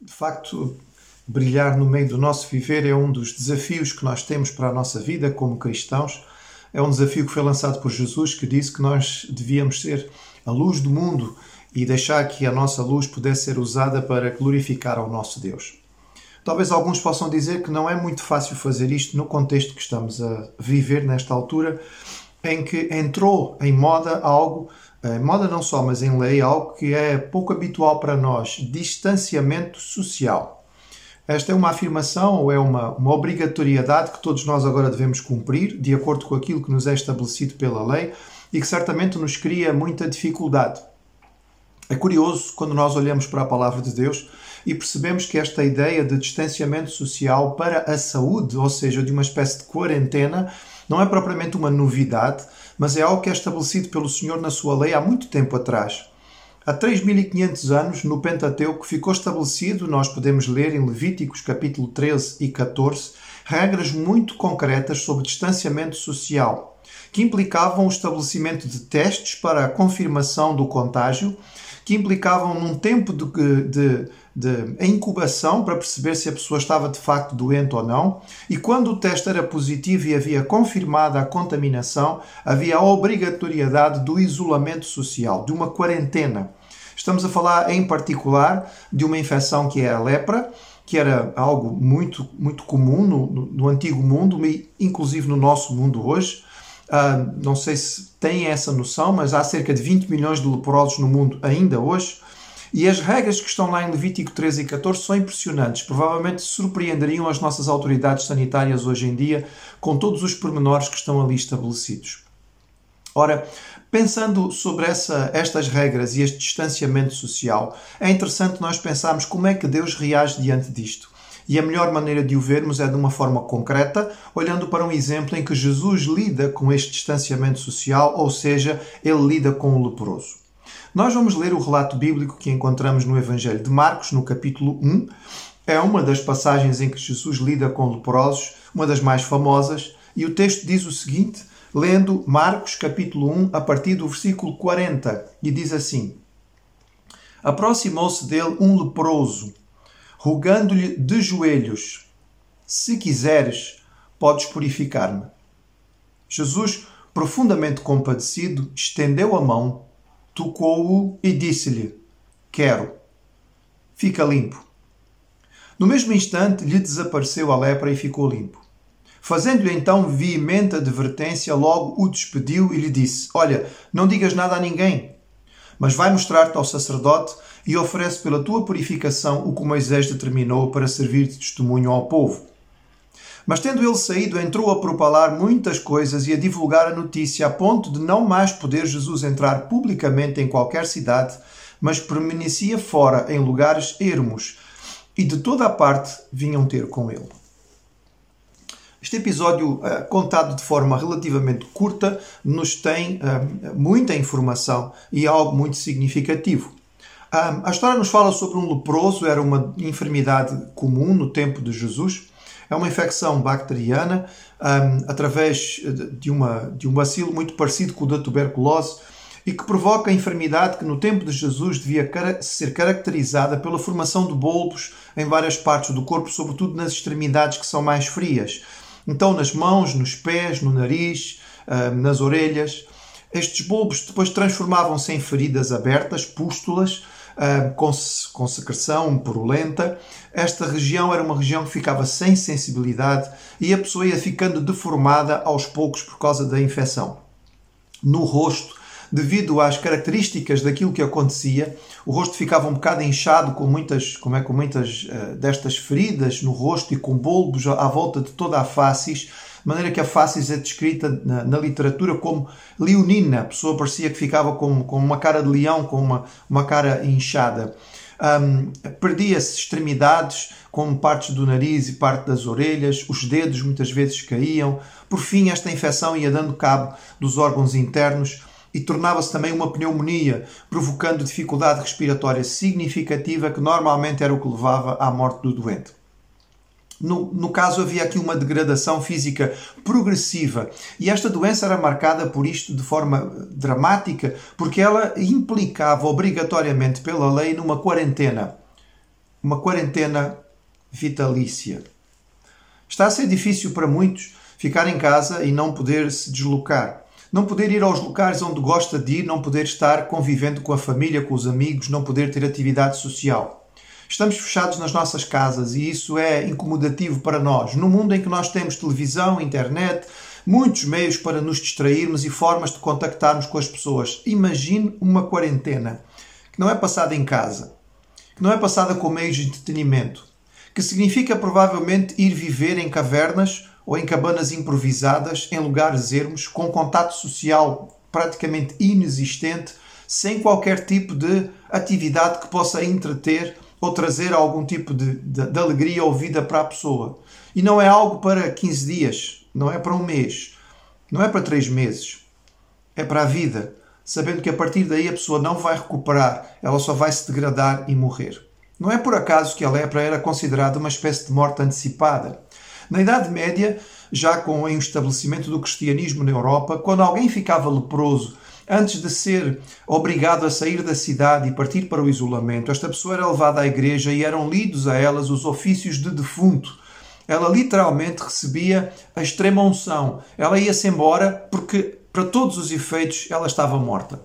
De facto, brilhar no meio do nosso viver é um dos desafios que nós temos para a nossa vida como cristãos. É um desafio que foi lançado por Jesus, que disse que nós devíamos ser a luz do mundo e deixar que a nossa luz pudesse ser usada para glorificar ao nosso Deus. Talvez alguns possam dizer que não é muito fácil fazer isto no contexto que estamos a viver nesta altura, em que entrou em moda algo em moda não só, mas em lei, algo que é pouco habitual para nós: distanciamento social. Esta é uma afirmação ou é uma, uma obrigatoriedade que todos nós agora devemos cumprir, de acordo com aquilo que nos é estabelecido pela lei e que certamente nos cria muita dificuldade. É curioso quando nós olhamos para a palavra de Deus e percebemos que esta ideia de distanciamento social para a saúde, ou seja, de uma espécie de quarentena, não é propriamente uma novidade, mas é algo que é estabelecido pelo Senhor na sua lei há muito tempo atrás. Há 3.500 anos, no Pentateuco, ficou estabelecido, nós podemos ler em Levíticos capítulo 13 e 14, regras muito concretas sobre distanciamento social, que implicavam o estabelecimento de testes para a confirmação do contágio, que implicavam num tempo de, de de incubação para perceber se a pessoa estava de facto doente ou não, e quando o teste era positivo e havia confirmada a contaminação, havia a obrigatoriedade do isolamento social, de uma quarentena. Estamos a falar em particular de uma infecção que é a lepra, que era algo muito, muito comum no, no, no antigo mundo, inclusive no nosso mundo hoje. Uh, não sei se têm essa noção, mas há cerca de 20 milhões de leprosos no mundo ainda hoje. E as regras que estão lá em Levítico 13 e 14 são impressionantes. Provavelmente surpreenderiam as nossas autoridades sanitárias hoje em dia com todos os pormenores que estão ali estabelecidos. Ora, pensando sobre essa, estas regras e este distanciamento social, é interessante nós pensarmos como é que Deus reage diante disto. E a melhor maneira de o vermos é de uma forma concreta, olhando para um exemplo em que Jesus lida com este distanciamento social, ou seja, ele lida com o leproso. Nós vamos ler o relato bíblico que encontramos no Evangelho de Marcos, no capítulo 1. É uma das passagens em que Jesus lida com leprosos, uma das mais famosas, e o texto diz o seguinte, lendo Marcos, capítulo 1, a partir do versículo 40, e diz assim: Aproximou-se dele um leproso, rogando-lhe de joelhos: Se quiseres, podes purificar-me. Jesus, profundamente compadecido, estendeu a mão tocou-o e disse-lhe: Quero. Fica limpo. No mesmo instante lhe desapareceu a lepra e ficou limpo. Fazendo-lhe então veemente advertência, logo o despediu e lhe disse: Olha, não digas nada a ninguém, mas vai mostrar-te ao sacerdote e oferece pela tua purificação o que Moisés determinou para servir de testemunho ao povo. Mas tendo ele saído, entrou a propalar muitas coisas e a divulgar a notícia, a ponto de não mais poder Jesus entrar publicamente em qualquer cidade, mas permanecia fora em lugares ermos, e de toda a parte vinham ter com ele. Este episódio, eh, contado de forma relativamente curta, nos tem eh, muita informação e algo muito significativo. a história nos fala sobre um leproso, era uma enfermidade comum no tempo de Jesus. É uma infecção bacteriana um, através de, uma, de um bacilo muito parecido com o da tuberculose e que provoca a enfermidade que no tempo de Jesus devia ser caracterizada pela formação de bulbos em várias partes do corpo, sobretudo nas extremidades que são mais frias. Então, nas mãos, nos pés, no nariz, nas orelhas. Estes bulbos depois transformavam-se em feridas abertas, pústulas, com, com secreção purulenta. Esta região era uma região que ficava sem sensibilidade e a pessoa ia ficando deformada aos poucos por causa da infecção. No rosto, devido às características daquilo que acontecia, o rosto ficava um bocado inchado com muitas, como é, com muitas uh, destas feridas no rosto e com bulbos à volta de toda a face de maneira que a face é descrita na, na, literatura como leonina, a pessoa parecia que ficava com, com uma cara de leão, com uma, uma cara inchada. Um, Perdia-se extremidades, como partes do nariz e parte das orelhas, os dedos muitas vezes caíam. Por fim, esta infecção ia dando cabo dos órgãos internos e tornava-se também uma pneumonia, provocando dificuldade respiratória significativa que normalmente era o que levava à morte do doente. No, no, caso, havia aqui uma degradação física progressiva e esta doença era marcada por isto de forma dramática, porque ela implicava obrigatoriamente pela lei numa quarentena. uma quarentena vitalícia. Está a ser difícil para muitos ficar em casa e não poder se deslocar. Não poder ir aos locais onde gosta de ir, não poder estar convivendo com a família, com os amigos, não poder ter atividade social. Estamos fechados nas nossas casas e isso é incomodativo para nós. No mundo em que nós temos televisão, internet, muitos meios para nos distrairmos e formas de contactarmos com as pessoas. Imagine uma quarentena que não é passada em casa, que não é passada com meios de entretenimento, que significa provavelmente ir viver em cavernas ou em cabanas improvisadas, em lugares ermos, com contato social praticamente inexistente, sem qualquer tipo de atividade que possa entreter ou trazer algum tipo de, de, de, alegria ou vida para a pessoa. E não é algo para 15 dias, não é para um mês, não é para três meses, é para a vida, sabendo que a partir daí a pessoa não vai recuperar, ela só vai se degradar e morrer. Não é por acaso que a lepra era considerada uma espécie de morte antecipada. Na Idade Média, já com o estabelecimento do cristianismo na Europa, quando alguém ficava leproso antes de ser obrigado a sair da cidade e partir para o isolamento, esta pessoa era levada à igreja e eram lidos a elas os ofícios de defunto. Ela literalmente recebia a extrema unção. Ela ia-se embora porque, para todos os efeitos, ela estava morta.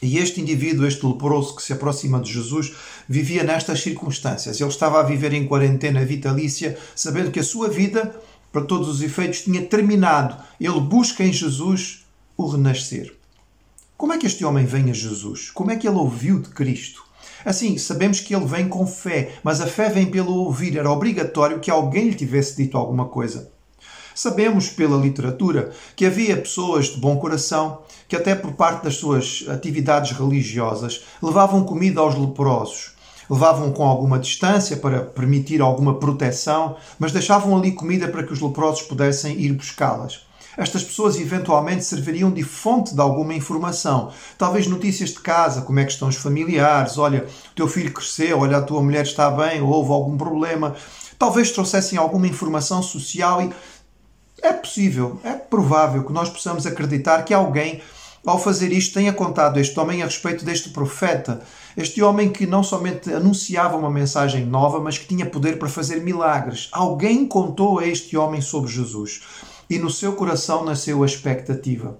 E este indivíduo, este leproso que se aproxima de Jesus, vivia nestas circunstâncias. Ele estava a viver em quarentena vitalícia, sabendo que a sua vida, para todos os efeitos, tinha terminado. Ele busca em Jesus o renascer. Como é que este homem vem a Jesus? Como é que ele ouviu de Cristo? Assim, sabemos que ele vem com fé, mas a fé vem pelo ouvir. Era obrigatório que alguém lhe tivesse dito alguma coisa. Sabemos pela literatura que havia pessoas de bom coração que, até por parte das suas atividades religiosas, levavam comida aos leprosos. Levavam com alguma distância para permitir alguma proteção, mas deixavam ali comida para que os leprosos pudessem ir buscá-las. Estas pessoas eventualmente serviriam de fonte de alguma informação. Talvez notícias de casa, como é que estão os familiares, olha, o teu filho cresceu, olha, a tua mulher está bem, ou houve algum problema. Talvez trouxessem alguma informação social e é possível, é provável que nós possamos acreditar que alguém, ao fazer isto, tenha contado este homem a respeito deste profeta. Este homem que não somente anunciava uma mensagem nova, mas que tinha poder para fazer milagres. Alguém contou a este homem sobre Jesus e no seu coração nasceu a expectativa.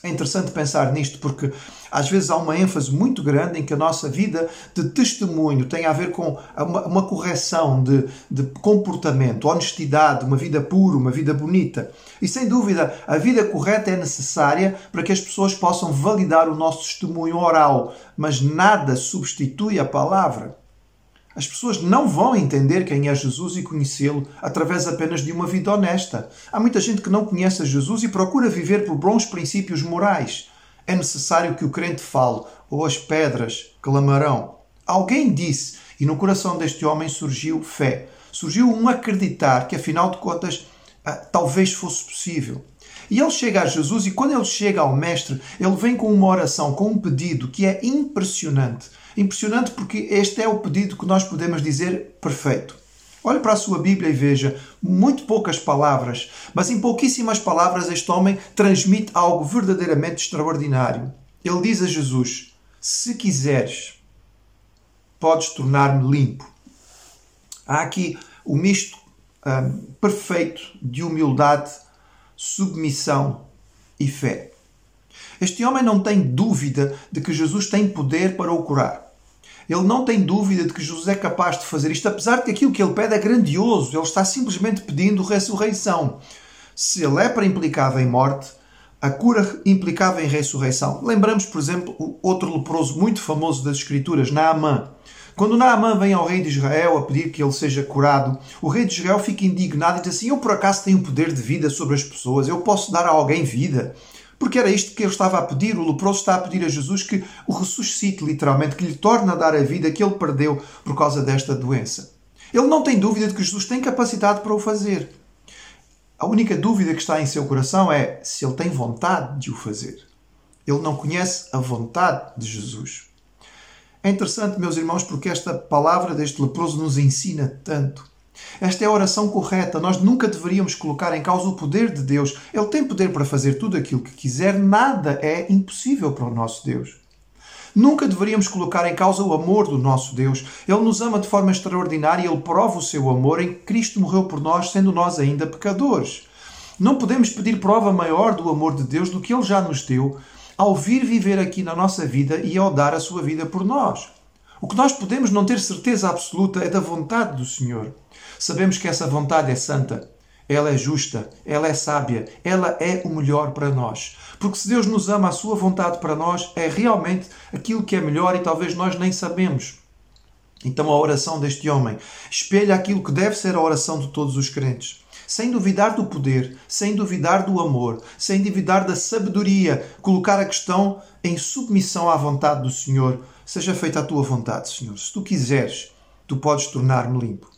É interessante pensar nisto porque às vezes há uma ênfase muito grande em que a nossa vida de testemunho tem a ver com uma, uma correção de, de comportamento, honestidade, uma vida pura, uma vida bonita. E sem dúvida, a vida correta é necessária para que as pessoas possam validar o nosso testemunho oral, mas nada substitui a palavra. As pessoas não vão entender quem é Jesus e conhecê-lo através apenas de uma vida honesta. Há muita gente que não conhece Jesus e procura viver por bons princípios morais. É necessário que o crente fale, ou as pedras clamarão. Alguém disse, e no coração deste homem surgiu fé. Surgiu um acreditar que, afinal de contas, ah, talvez fosse possível. E ele chega a Jesus, e quando ele chega ao Mestre, ele vem com uma oração, com um pedido que é impressionante. Impressionante porque este é o pedido que nós podemos dizer perfeito. Olhe para a sua Bíblia e veja muito poucas palavras, mas em pouquíssimas palavras este homem transmite algo verdadeiramente extraordinário. Ele diz a Jesus: Se quiseres, podes tornar-me limpo. Há aqui o misto um, perfeito de humildade, submissão e fé. Este homem não tem dúvida de que Jesus tem poder para o curar. Ele não tem dúvida de que Jesus é capaz de fazer isto, apesar de que aquilo que ele pede é grandioso. Ele está simplesmente pedindo ressurreição. Se a lepra implicava em morte, a cura implicava em ressurreição. Lembramos, por exemplo, o outro leproso muito famoso das Escrituras, Naamã. Quando Naamã vem ao rei de Israel a pedir que ele seja curado, o rei de Israel fica indignado e diz assim: Eu por acaso tenho poder de vida sobre as pessoas? Eu posso dar a alguém vida? Porque era isto que ele estava a pedir. O leproso está a pedir a Jesus que o ressuscite, literalmente, que lhe torne a dar a vida que ele perdeu por causa desta doença. Ele não tem dúvida de que Jesus tem capacidade para o fazer. A única dúvida que está em seu coração é se ele tem vontade de o fazer. Ele não conhece a vontade de Jesus. É interessante, meus irmãos, porque esta palavra deste leproso nos ensina tanto. Esta é a oração correta. Nós nunca deveríamos colocar em causa o poder de Deus. Ele tem poder para fazer tudo aquilo que quiser, nada é impossível para o nosso Deus. Nunca deveríamos colocar em causa o amor do nosso Deus. Ele nos ama de forma extraordinária ele prova o seu amor em que Cristo morreu por nós, sendo nós ainda pecadores. Não podemos pedir prova maior do amor de Deus do que ele já nos deu ao vir viver aqui na nossa vida e ao dar a sua vida por nós. O que nós podemos não ter certeza absoluta é da vontade do Senhor. Sabemos que essa vontade é santa, ela é justa, ela é sábia, ela é o melhor para nós. Porque se Deus nos ama, a sua vontade para nós é realmente aquilo que é melhor e talvez nós nem sabemos. Então a oração deste homem espelha aquilo que deve ser a oração de todos os crentes. Sem duvidar do poder, sem duvidar do amor, sem duvidar da sabedoria, colocar a questão em submissão à vontade do Senhor. Seja feita a tua vontade, Senhor. Se tu quiseres, tu podes tornar-me limpo.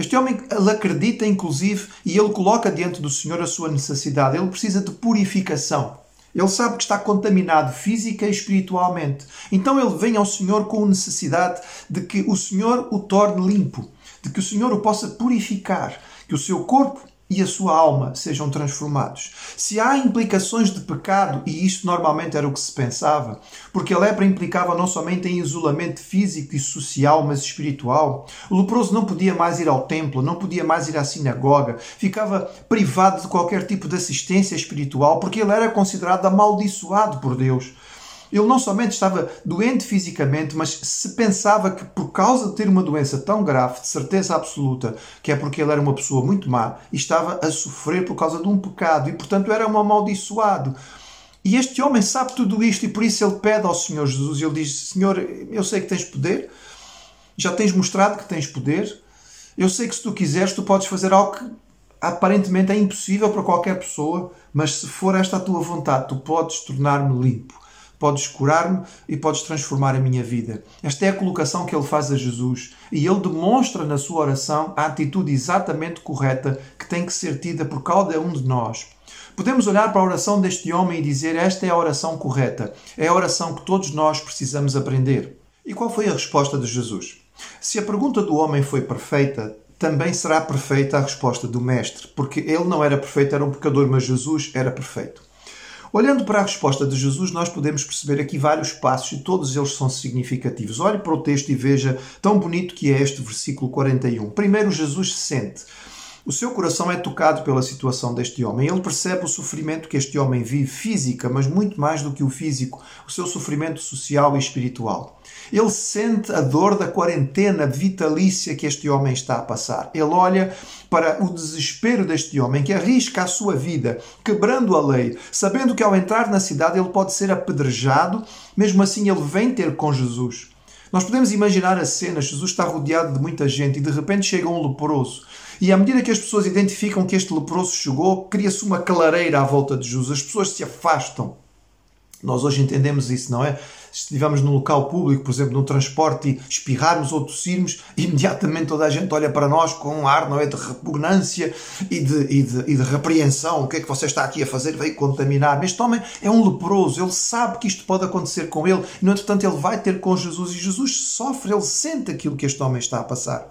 Este homem ele acredita, inclusive, e ele coloca diante do Senhor a sua necessidade. Ele precisa de purificação. Ele sabe que está contaminado física e espiritualmente. Então ele vem ao Senhor com necessidade de que o Senhor o torne limpo, de que o Senhor o possa purificar, que o seu corpo e a sua alma sejam transformados. Se há implicações de pecado, e isto normalmente era o que se pensava, porque a lepra implicava não somente em isolamento físico e social, mas espiritual, o leproso não podia mais ir ao templo, não podia mais ir à sinagoga, ficava privado de qualquer tipo de assistência espiritual, porque ele era considerado amaldiçoado por Deus. Ele não somente estava doente fisicamente, mas se pensava que por causa de ter uma doença tão grave, de certeza absoluta, que é porque ele era uma pessoa muito má, estava a sofrer por causa de um pecado e, portanto, era um amaldiçoado. E este homem sabe tudo isto e por isso ele pede ao Senhor Jesus ele diz: Senhor, eu sei que tens poder, já tens mostrado que tens poder, eu sei que se tu quiseres, tu podes fazer algo que aparentemente é impossível para qualquer pessoa, mas se for esta a tua vontade, tu podes tornar-me limpo podes curar-me e podes transformar a minha vida. Esta é a colocação que ele faz a Jesus e ele demonstra na sua oração a atitude exatamente correta que tem que ser tida por cada um de nós. Podemos olhar para a oração deste homem e dizer: Esta é a oração correta, é a oração que todos nós precisamos aprender. E qual foi a resposta de Jesus? Se a pergunta do homem foi perfeita, também será perfeita a resposta do Mestre, porque ele não era perfeito, era um pecador, mas Jesus era perfeito. Olhando para a resposta de Jesus, nós podemos perceber aqui vários passos e todos eles são significativos. Olhe para o texto e veja tão bonito que é este versículo 41. Primeiro, Jesus sente. O seu coração é tocado pela situação deste homem. Ele percebe o sofrimento que este homem vive, física, mas muito mais do que o físico, o seu sofrimento social e espiritual. Ele sente a dor da quarentena vitalícia que este homem está a passar. Ele olha para o desespero deste homem que arrisca a sua vida, quebrando a lei, sabendo que ao entrar na cidade ele pode ser apedrejado, mesmo assim ele vem ter com Jesus. Nós podemos imaginar a cena: Jesus está rodeado de muita gente e de repente chega um leproso e à medida que as pessoas identificam que este leproso chegou, cria-se uma clareira à volta de Jesus. As pessoas se afastam. Nós hoje entendemos isso, não é? Se estivermos num local público, por exemplo, num transporte, e espirrarmos ou tossirmos, imediatamente toda a gente olha para nós com um ar, não é? De repugnância e de, e de, e de repreensão. O que é que você está aqui a fazer? Veio contaminar. Este homem é um leproso, ele sabe que isto pode acontecer com ele, e, no entretanto, ele vai ter com Jesus e Jesus sofre, ele sente aquilo que este homem está a passar.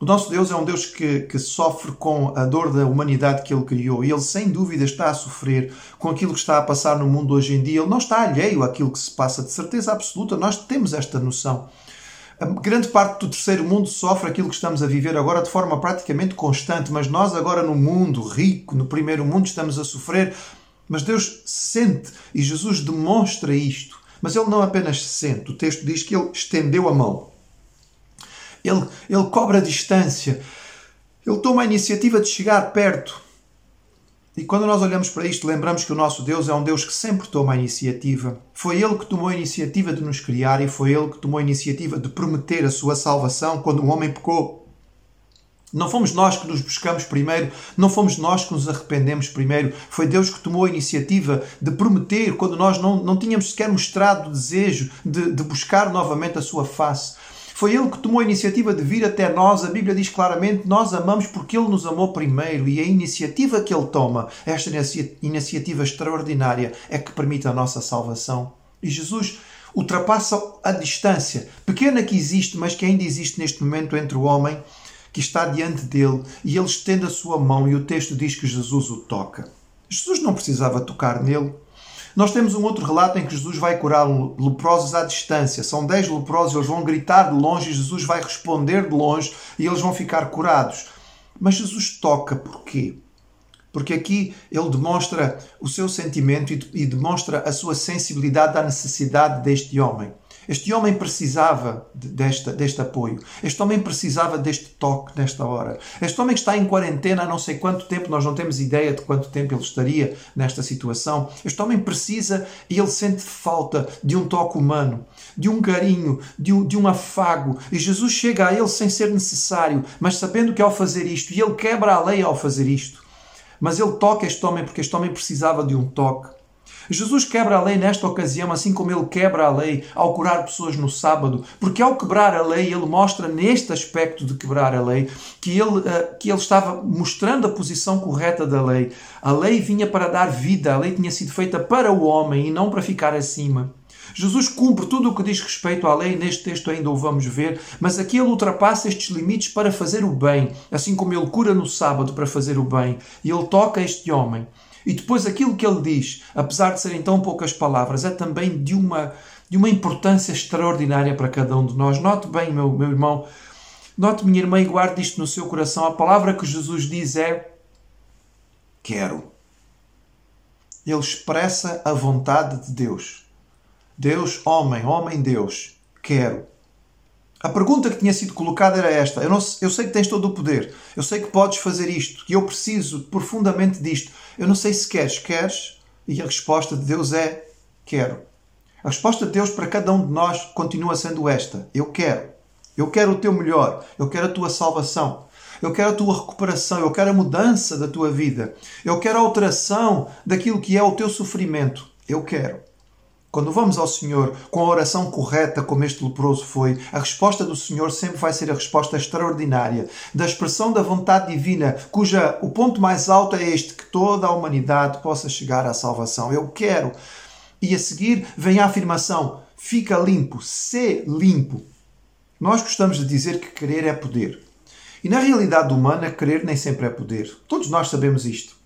O nosso Deus é um Deus que, que sofre com a dor da humanidade que Ele criou e Ele, sem dúvida, está a sofrer com aquilo que está a passar no mundo hoje em dia. Ele não está alheio àquilo que se passa, de certeza absoluta, nós temos esta noção. A grande parte do terceiro mundo sofre aquilo que estamos a viver agora de forma praticamente constante, mas nós, agora no mundo rico, no primeiro mundo, estamos a sofrer. Mas Deus sente e Jesus demonstra isto. Mas Ele não apenas sente, o texto diz que Ele estendeu a mão ele, ele cobra distância, ele toma a iniciativa de chegar perto. E quando nós olhamos para isto, lembramos que o nosso Deus é um Deus que sempre toma a iniciativa. Foi Ele que tomou a iniciativa de nos criar e foi Ele que tomou a iniciativa de prometer a sua salvação quando o homem pecou. Não fomos nós que nos buscamos primeiro, não fomos nós que nos arrependemos primeiro. Foi Deus que tomou a iniciativa de prometer quando nós não, não tínhamos sequer mostrado o desejo de, de buscar novamente a sua face. Foi Ele que tomou a iniciativa de vir até nós. A Bíblia diz claramente: nós amamos porque Ele nos amou primeiro. E a iniciativa que Ele toma, esta iniciativa extraordinária, é que permite a nossa salvação. E Jesus ultrapassa a distância pequena que existe, mas que ainda existe neste momento entre o homem que está diante dele e ele estende a sua mão e o texto diz que Jesus o toca. Jesus não precisava tocar nele. Nós temos um outro relato em que Jesus vai curar leprosos à distância. São dez leprosos, eles vão gritar de longe Jesus vai responder de longe e eles vão ficar curados. Mas Jesus toca porquê? Porque aqui ele demonstra o seu sentimento e demonstra a sua sensibilidade à necessidade deste homem. Este homem precisava desta, deste apoio. Este homem precisava deste toque nesta hora. Este homem que está em quarentena há não sei quanto tempo, nós não temos ideia de quanto tempo ele estaria nesta situação. Este homem precisa e ele sente falta de um toque humano, de um carinho, de um, de um afago. E Jesus chega a ele sem ser necessário, mas sabendo que ao fazer isto, e ele quebra a lei ao fazer isto. Mas ele toca este homem porque este homem precisava de um toque. Jesus quebra a lei nesta ocasião, assim como ele quebra a lei ao curar pessoas no sábado, porque ao quebrar a lei, ele mostra neste aspecto de quebrar a lei que ele, eh, que ele estava mostrando a posição correta da lei. A lei vinha para dar vida, a lei tinha sido feita para o homem e não para ficar acima. Jesus cumpre tudo o que diz respeito à lei, neste texto ainda o vamos ver, mas aqui ele ultrapassa estes limites para fazer o bem, assim como ele cura no sábado para fazer o bem, e ele toca este homem. E depois aquilo que ele diz, apesar de serem tão poucas palavras, é também de uma, de uma importância extraordinária para cada um de nós. Note bem, meu, meu irmão, note, minha irmã, e guarde isto no seu coração. A palavra que Jesus diz é: Quero. Ele expressa a vontade de Deus. Deus, homem, homem, Deus. Quero. A pergunta que tinha sido colocada era esta: eu, não, eu sei que tens todo o poder, eu sei que podes fazer isto, que eu preciso profundamente disto. Eu não sei se queres. Queres? E a resposta de Deus é: quero. A resposta de Deus para cada um de nós continua sendo esta: eu quero. Eu quero o teu melhor, eu quero a tua salvação, eu quero a tua recuperação, eu quero a mudança da tua vida, eu quero a alteração daquilo que é o teu sofrimento. Eu quero. Quando vamos ao Senhor com a oração correta, como este leproso foi, a resposta do Senhor sempre vai ser a resposta extraordinária, da expressão da vontade divina, cuja o ponto mais alto é este: toda a humanidade possa chegar à salvação. Eu quero. E a seguir vem a afirmação: fica limpo, sê limpo. Nós gostamos de dizer que querer é poder. E na realidade humana, querer nem sempre é poder. Todos nós sabemos isto.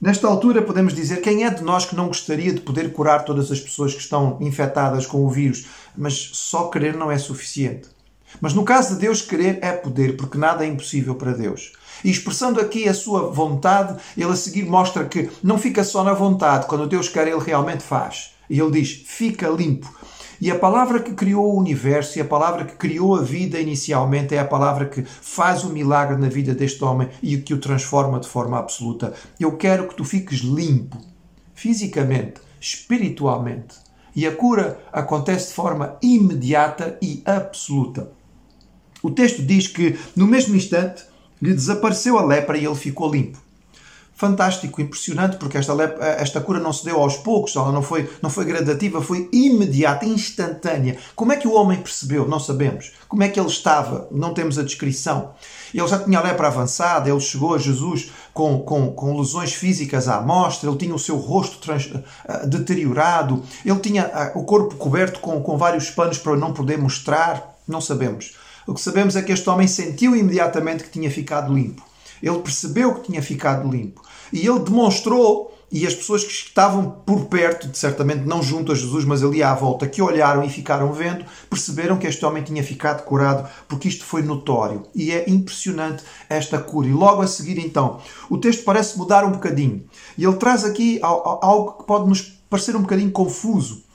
Nesta altura, podemos dizer quem é de nós que não gostaria de poder curar todas as pessoas que estão infectadas com o vírus, mas só querer não é suficiente. Mas no caso de Deus, querer é poder, porque nada é impossível para Deus. E expressando aqui a sua vontade, ele a seguir mostra que não fica só na vontade, quando Deus quer, ele realmente faz. E ele diz: fica limpo. E a palavra que criou o universo e a palavra que criou a vida inicialmente é a palavra que faz o milagre na vida deste homem e que o transforma de forma absoluta. Eu quero que tu fiques limpo, fisicamente, espiritualmente. E a cura acontece de forma imediata e absoluta. O texto diz que, no mesmo instante, lhe desapareceu a lepra e ele ficou limpo fantástico, impressionante, porque esta, esta cura não se deu aos poucos, ela não foi, não foi gradativa, foi imediata, instantânea. Como é que o homem percebeu? Não sabemos. Como é que ele estava? Não temos a descrição. Ele já tinha a lepra avançada, ele chegou a Jesus com, com, com lesões físicas à mostra, ele tinha o seu rosto trans, uh, deteriorado, ele tinha uh, o corpo coberto com, com vários panos para não poder mostrar. Não sabemos. O que sabemos é que este homem sentiu imediatamente que tinha ficado limpo. Ele percebeu que tinha ficado limpo. E ele demonstrou, e as pessoas que estavam por perto, certamente não junto a Jesus, mas ali à volta, que olharam e ficaram vendo, perceberam que este homem tinha ficado curado, porque isto foi notório. E é impressionante esta cura. E logo a seguir, então, o texto parece mudar um bocadinho. E ele traz aqui algo que pode nos parecer um bocadinho confuso.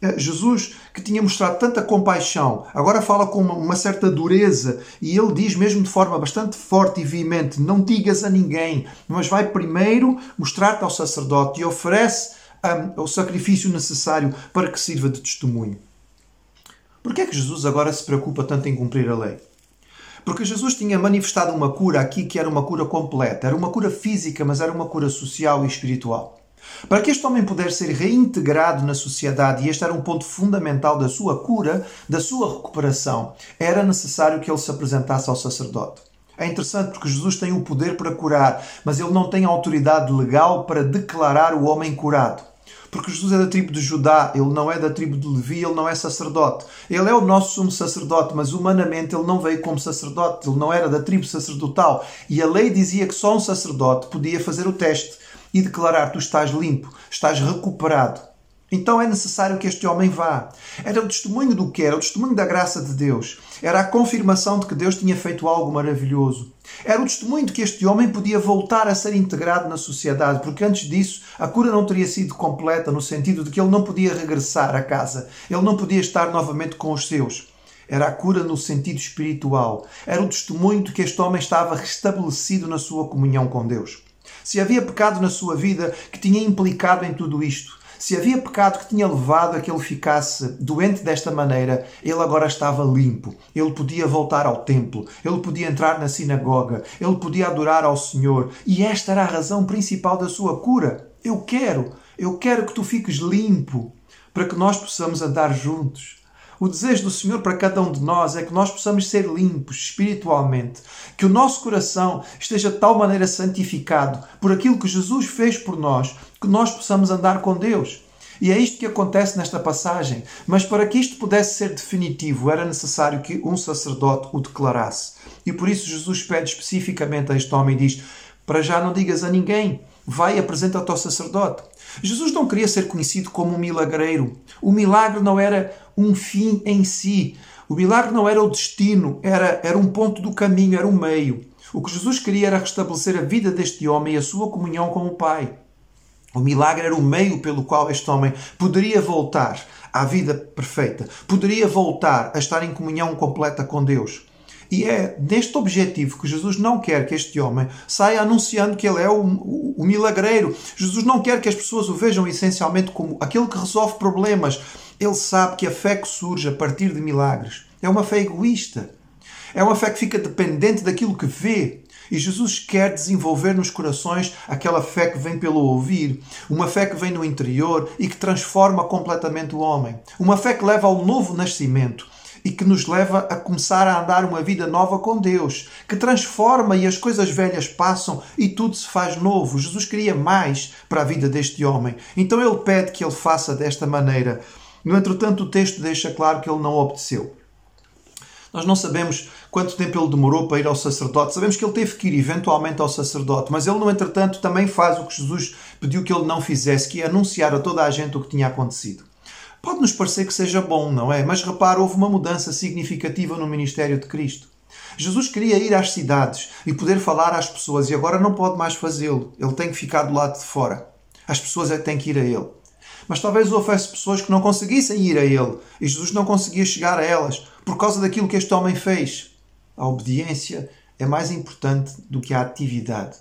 É, Jesus, que tinha mostrado tanta compaixão, agora fala com uma, certa dureza e ele diz, mesmo de forma bastante forte e veemente: Não digas a ninguém, mas vai primeiro mostrar-te ao sacerdote e oferece um, o sacrifício necessário para que sirva de testemunho. Por que é que Jesus agora se preocupa tanto em cumprir a lei? Porque Jesus tinha manifestado uma cura aqui que era uma cura completa. Era uma cura física, mas era uma cura social e espiritual. Para que este homem pudesse ser reintegrado na sociedade, e este era um ponto fundamental da sua cura, da sua recuperação, era necessário que ele se apresentasse ao sacerdote. É interessante porque Jesus tem o poder para curar, mas ele não tem autoridade legal para declarar o homem curado. Porque Jesus é da tribo de Judá, ele não é da tribo de Levi, ele não é sacerdote. Ele é o nosso sumo sacerdote, mas humanamente ele não veio como sacerdote, ele não era da tribo sacerdotal. E a lei dizia que só um sacerdote podia fazer o teste e declarar: Tu estás limpo, estás recuperado. Então é necessário que este homem vá. Era o testemunho do que? Era o testemunho da graça de Deus. Era a confirmação de que Deus tinha feito algo maravilhoso. Era o testemunho de que este homem podia voltar a ser integrado na sociedade, porque antes disso a cura não teria sido completa, no sentido de que ele não podia regressar a casa, ele não podia estar novamente com os seus. Era a cura no sentido espiritual. Era o testemunho de que este homem estava restabelecido na sua comunhão com Deus. Se havia pecado na sua vida que tinha implicado em tudo isto, se havia pecado que tinha levado a que ele ficasse doente desta maneira, ele agora estava limpo. Ele podia voltar ao templo, ele podia entrar na sinagoga, ele podia adorar ao Senhor. E esta era a razão principal da sua cura. Eu quero, eu quero que tu fiques limpo para que nós possamos andar juntos. O desejo do Senhor para cada um de nós é que nós possamos ser limpos espiritualmente, que o nosso coração esteja de tal maneira santificado por aquilo que Jesus fez por nós, que nós possamos andar com Deus. E é isto que acontece nesta passagem. Mas para que isto pudesse ser definitivo, era necessário que um sacerdote o declarasse. E por isso Jesus pede especificamente a este homem e diz: Para já não digas a ninguém, vai e apresenta-te ao sacerdote. Jesus não queria ser conhecido como um milagreiro. O milagre não era um fim em si. O milagre não era o destino, era, era um ponto do caminho, era um meio. O que Jesus queria era restabelecer a vida deste homem e a sua comunhão com o Pai. O milagre era o meio pelo qual este homem poderia voltar à vida perfeita, poderia voltar a estar em comunhão completa com Deus. E é neste objetivo que Jesus não quer que este homem saia anunciando que ele é o, o, o, milagreiro. Jesus não quer que as pessoas o vejam essencialmente como aquele que resolve problemas. Ele sabe que a fé que surge a partir de milagres é uma fé egoísta. É uma fé que fica dependente daquilo que vê. E Jesus quer desenvolver nos corações aquela fé que vem pelo ouvir, uma fé que vem no interior e que transforma completamente o homem, uma fé que leva ao novo nascimento, e que nos leva a começar a andar uma vida nova com Deus, que transforma e as coisas velhas passam e tudo se faz novo. Jesus queria mais para a vida deste homem. Então ele pede que ele faça desta maneira. No entretanto, o texto deixa claro que ele não obedeceu. Nós não sabemos quanto tempo ele demorou para ir ao sacerdote. Sabemos que ele teve que ir eventualmente ao sacerdote, mas ele, no entretanto, também faz o que Jesus pediu que ele não fizesse, que é anunciar a toda a gente o que tinha acontecido. Pode nos parecer que seja bom, não é? Mas repara, houve uma mudança significativa no ministério de Cristo. Jesus queria ir às cidades e poder falar às pessoas e agora não pode mais fazê-lo. Ele tem que ficar do lado de fora. As pessoas é que têm que ir a ele. Mas talvez houvesse pessoas que não conseguissem ir a ele e Jesus não conseguia chegar a elas por causa daquilo que este homem fez. A obediência é mais importante do que a atividade.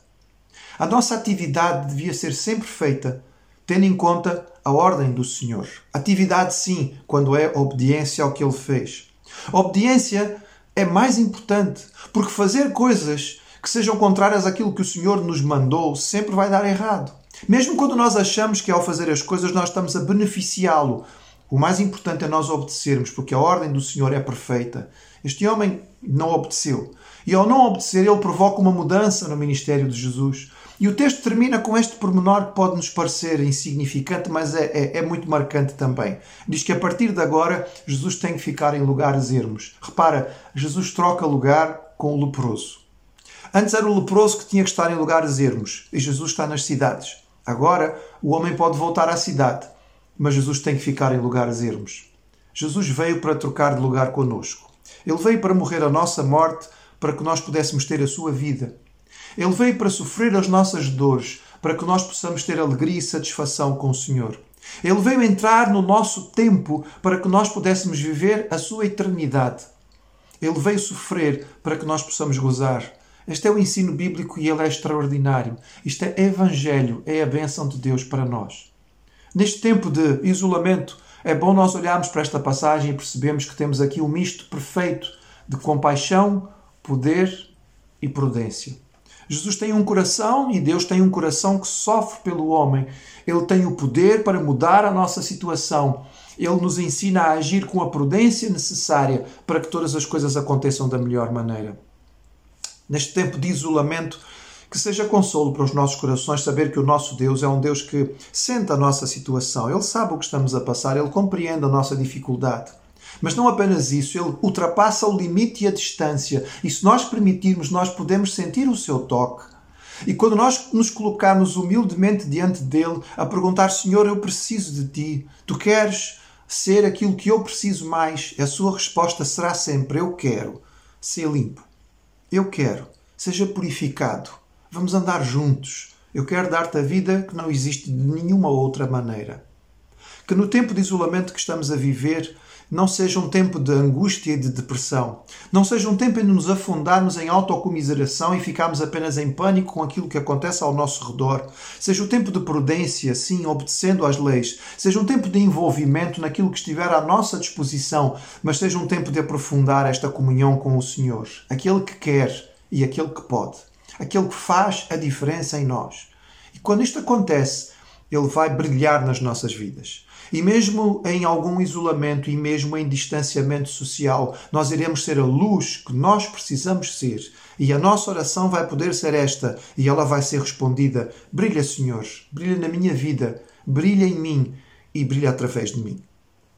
A nossa atividade devia ser sempre feita tendo em conta a ordem do Senhor. Atividade, sim, quando é obediência ao que ele fez. obediência é mais importante, porque fazer coisas que sejam contrárias àquilo que o Senhor nos mandou sempre vai dar errado. Mesmo quando nós achamos que ao fazer as coisas nós estamos a beneficiá-lo, o mais importante é nós obedecermos, porque a ordem do Senhor é perfeita. Este homem não obedeceu. E ao não obedecer, ele provoca uma mudança no ministério de Jesus. E o texto termina com este pormenor que pode nos parecer insignificante, mas é, é, é, muito marcante também. Diz que a partir de agora Jesus tem que ficar em lugares ermos. Repara, Jesus troca lugar com o leproso. Antes era o leproso que tinha que estar em lugares ermos e Jesus está nas cidades. Agora o homem pode voltar à cidade, mas Jesus tem que ficar em lugares ermos. Jesus veio para trocar de lugar conosco. Ele veio para morrer a nossa morte para que nós pudéssemos ter a sua vida. Ele veio para sofrer as nossas dores, para que nós possamos ter alegria e satisfação com o Senhor. Ele veio entrar no nosso tempo para que nós pudéssemos viver a sua eternidade. Ele veio sofrer para que nós possamos gozar. Este é o ensino bíblico e ele é extraordinário. Isto é evangelho, é a bênção de Deus para nós. Neste tempo de isolamento, é bom nós olharmos para esta passagem e percebemos que temos aqui um misto perfeito de compaixão, poder e prudência. Jesus tem um coração e Deus tem um coração que sofre pelo homem. Ele tem o poder para mudar a nossa situação. Ele nos ensina a agir com a prudência necessária para que todas as coisas aconteçam da melhor maneira. Neste tempo de isolamento, que seja consolo para os nossos corações saber que o nosso Deus é um Deus que sente a nossa situação. Ele sabe o que estamos a passar, ele compreende a nossa dificuldade. Mas não apenas isso, ele ultrapassa o limite e a distância. E se nós permitirmos, nós podemos sentir o seu toque. E quando nós nos colocarmos humildemente diante dele a perguntar: Senhor, eu preciso de ti, tu queres ser aquilo que eu preciso mais, a sua resposta será sempre: Eu quero ser limpo. Eu quero. Seja purificado. Vamos andar juntos. Eu quero dar-te a vida que não existe de nenhuma outra maneira. Que no tempo de isolamento que estamos a viver, não seja um tempo de angústia e de depressão. Não seja um tempo em nos afundarmos em autocomiseração e ficarmos apenas em pânico com aquilo que acontece ao nosso redor. Seja um tempo de prudência, sim, obedecendo às leis. Seja um tempo de envolvimento naquilo que estiver à nossa disposição, mas seja um tempo de aprofundar esta comunhão com o Senhor. Aquele que quer e aquele que pode. Aquele que faz a diferença em nós. E quando isto acontece, ele vai brilhar nas nossas vidas. E mesmo em algum isolamento e mesmo em distanciamento social, nós iremos ser a luz que nós precisamos ser. E a nossa oração vai poder ser esta, e ela vai ser respondida: Brilha, Senhor, brilha na minha vida, brilha em mim e brilha através de mim.